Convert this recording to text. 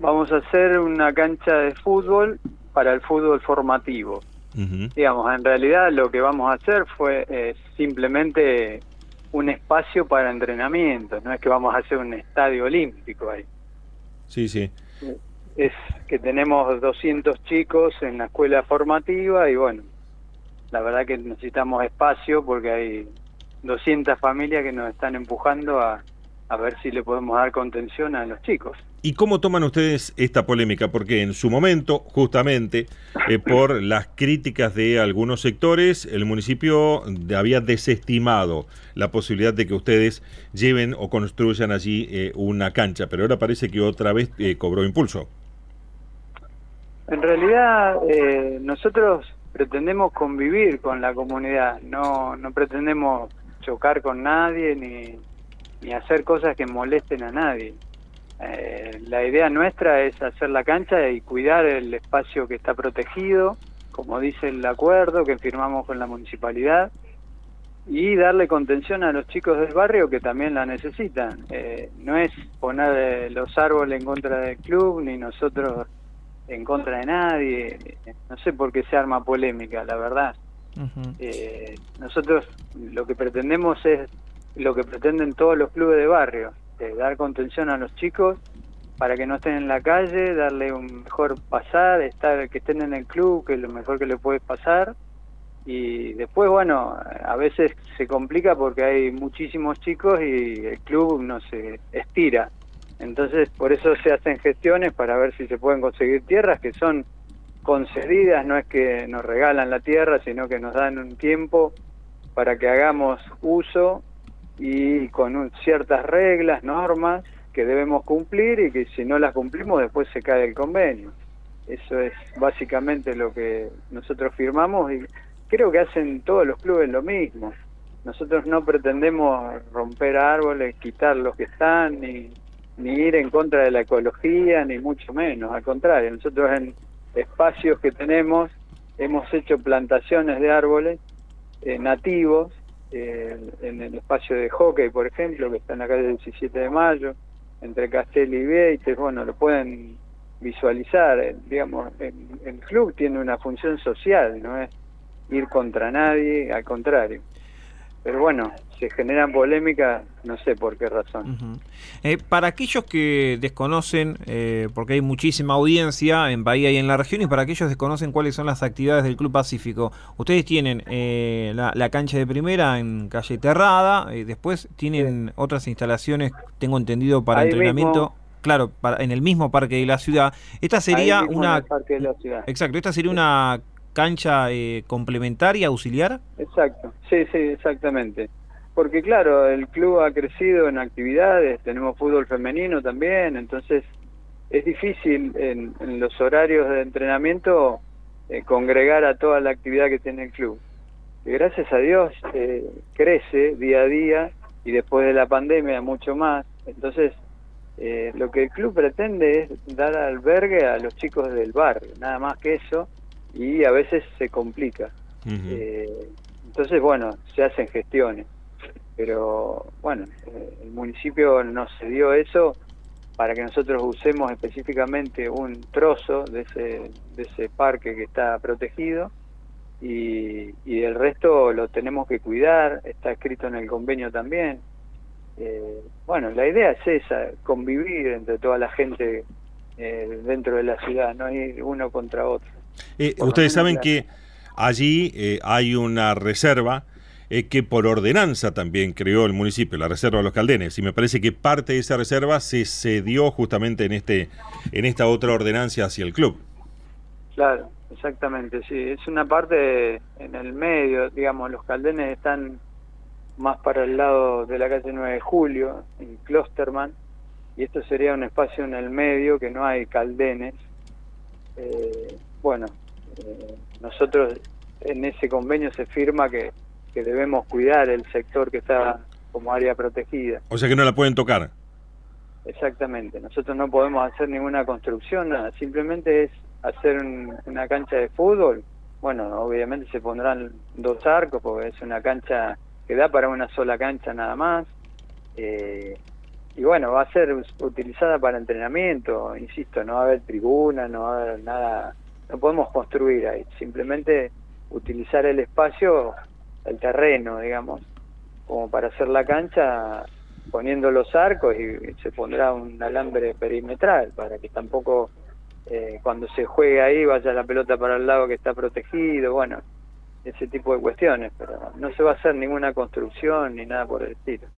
vamos a hacer una cancha de fútbol para el fútbol formativo. Digamos, en realidad lo que vamos a hacer fue eh, simplemente un espacio para entrenamiento, no es que vamos a hacer un estadio olímpico ahí. Sí, sí. Es que tenemos 200 chicos en la escuela formativa y bueno, la verdad que necesitamos espacio porque hay 200 familias que nos están empujando a, a ver si le podemos dar contención a los chicos. ¿Y cómo toman ustedes esta polémica? Porque en su momento, justamente eh, por las críticas de algunos sectores, el municipio había desestimado la posibilidad de que ustedes lleven o construyan allí eh, una cancha, pero ahora parece que otra vez eh, cobró impulso. En realidad, nosotros pretendemos convivir con la comunidad, no, no pretendemos chocar con nadie ni, ni hacer cosas que molesten a nadie. Eh, la idea nuestra es hacer la cancha y cuidar el espacio que está protegido, como dice el acuerdo que firmamos con la municipalidad, y darle contención a los chicos del barrio que también la necesitan. Eh, no es poner eh, los árboles en contra del club, ni nosotros en contra de nadie. No sé por qué se arma polémica, la verdad. nosotros lo que pretendemos es lo que pretenden todos los clubes de barrio, dar contención a los chicos para que no estén en la calle, darle un mejor pasar, estar que estén en el club, que es lo mejor que le puede pasar. Y después, bueno, a veces se complica porque hay muchísimos chicos y el club no se estira. Entonces, por eso se hacen gestiones para ver si se pueden conseguir tierras que son concedidas, no es que nos regalan la tierra, sino que nos dan un tiempo para que hagamos uso y con ciertas reglas, normas que debemos cumplir y que si no las cumplimos después se cae el convenio. Eso es básicamente lo que nosotros firmamos y creo que hacen todos los clubes lo mismo. Nosotros no pretendemos romper árboles, quitar los que están, ni, ni ir en contra de la ecología, ni mucho menos. Al contrario, nosotros en espacios que tenemos hemos hecho plantaciones de árboles eh, nativos en el espacio de hockey, por ejemplo, que está en la calle 17 de Mayo, entre Castel y Beites, bueno, lo pueden visualizar, eh, digamos, el club tiene una función social, no es ir contra nadie, al contrario. Pero bueno, se generan polémicas, no sé por qué razón. Eh, para aquellos que desconocen, eh, porque hay muchísima audiencia en Bahía y en la región, y para aquellos que desconocen cuáles son las actividades del Club Pacífico, ustedes tienen eh, la, cancha de primera en calle Terrada, después tienen otras instalaciones, tengo entendido, para entrenamiento. claro, para, en el mismo parque de la ciudad. Esta sería una. Exacto, esta sería una cancha eh, complementaria, auxiliar? Exacto, sí, sí, exactamente. Porque claro, el club ha crecido en actividades, tenemos fútbol femenino también, entonces es difícil en, los horarios de entrenamiento eh, congregar a toda la actividad que tiene el club. Y gracias a Dios eh, crece día a día y después de la pandemia mucho más. Entonces, lo que el club pretende es dar albergue a los chicos del barrio, nada más que eso y a veces se complica. Eh, entonces, bueno, se hacen gestiones. Pero bueno, eh, el municipio nos cedió eso para que nosotros usemos específicamente un trozo de ese, de ese parque que está protegido y, y el resto lo tenemos que cuidar, está escrito en el convenio también. Eh, bueno, la idea es esa, convivir entre toda la gente dentro de la ciudad, no ir uno contra otro. Eh, ustedes saben que allí eh, hay una reserva eh, que por ordenanza también creó el municipio, la reserva de los Caldenes, y me parece que parte de esa reserva se cedió justamente en este en esta otra ordenanza hacia el club. Claro, exactamente, sí, es una parte en el medio, digamos, los Caldenes están más para el lado de la calle 9 de Julio, en Klosterman, y esto sería un espacio en el medio que no hay Caldenes. Eh, bueno, eh, nosotros en ese convenio se firma que, debemos cuidar el sector que está como área protegida. O sea que no la pueden tocar. Exactamente, nosotros no podemos hacer ninguna construcción, nada, simplemente es hacer una cancha de fútbol. Bueno, obviamente se pondrán dos arcos porque es una cancha que da para una sola cancha nada más. Eh, y bueno, va a ser utilizada para entrenamiento, insisto, no va a haber tribuna, no va a haber nada, no podemos construir ahí, simplemente utilizar el espacio, el terreno, digamos, como para hacer la cancha, poniendo los arcos y se pondrá un alambre perimetral para que tampoco eh, cuando se juegue ahí vaya la pelota para el lado que está protegido, bueno, ese tipo de cuestiones, pero no se va a hacer ninguna construcción ni nada por el estilo.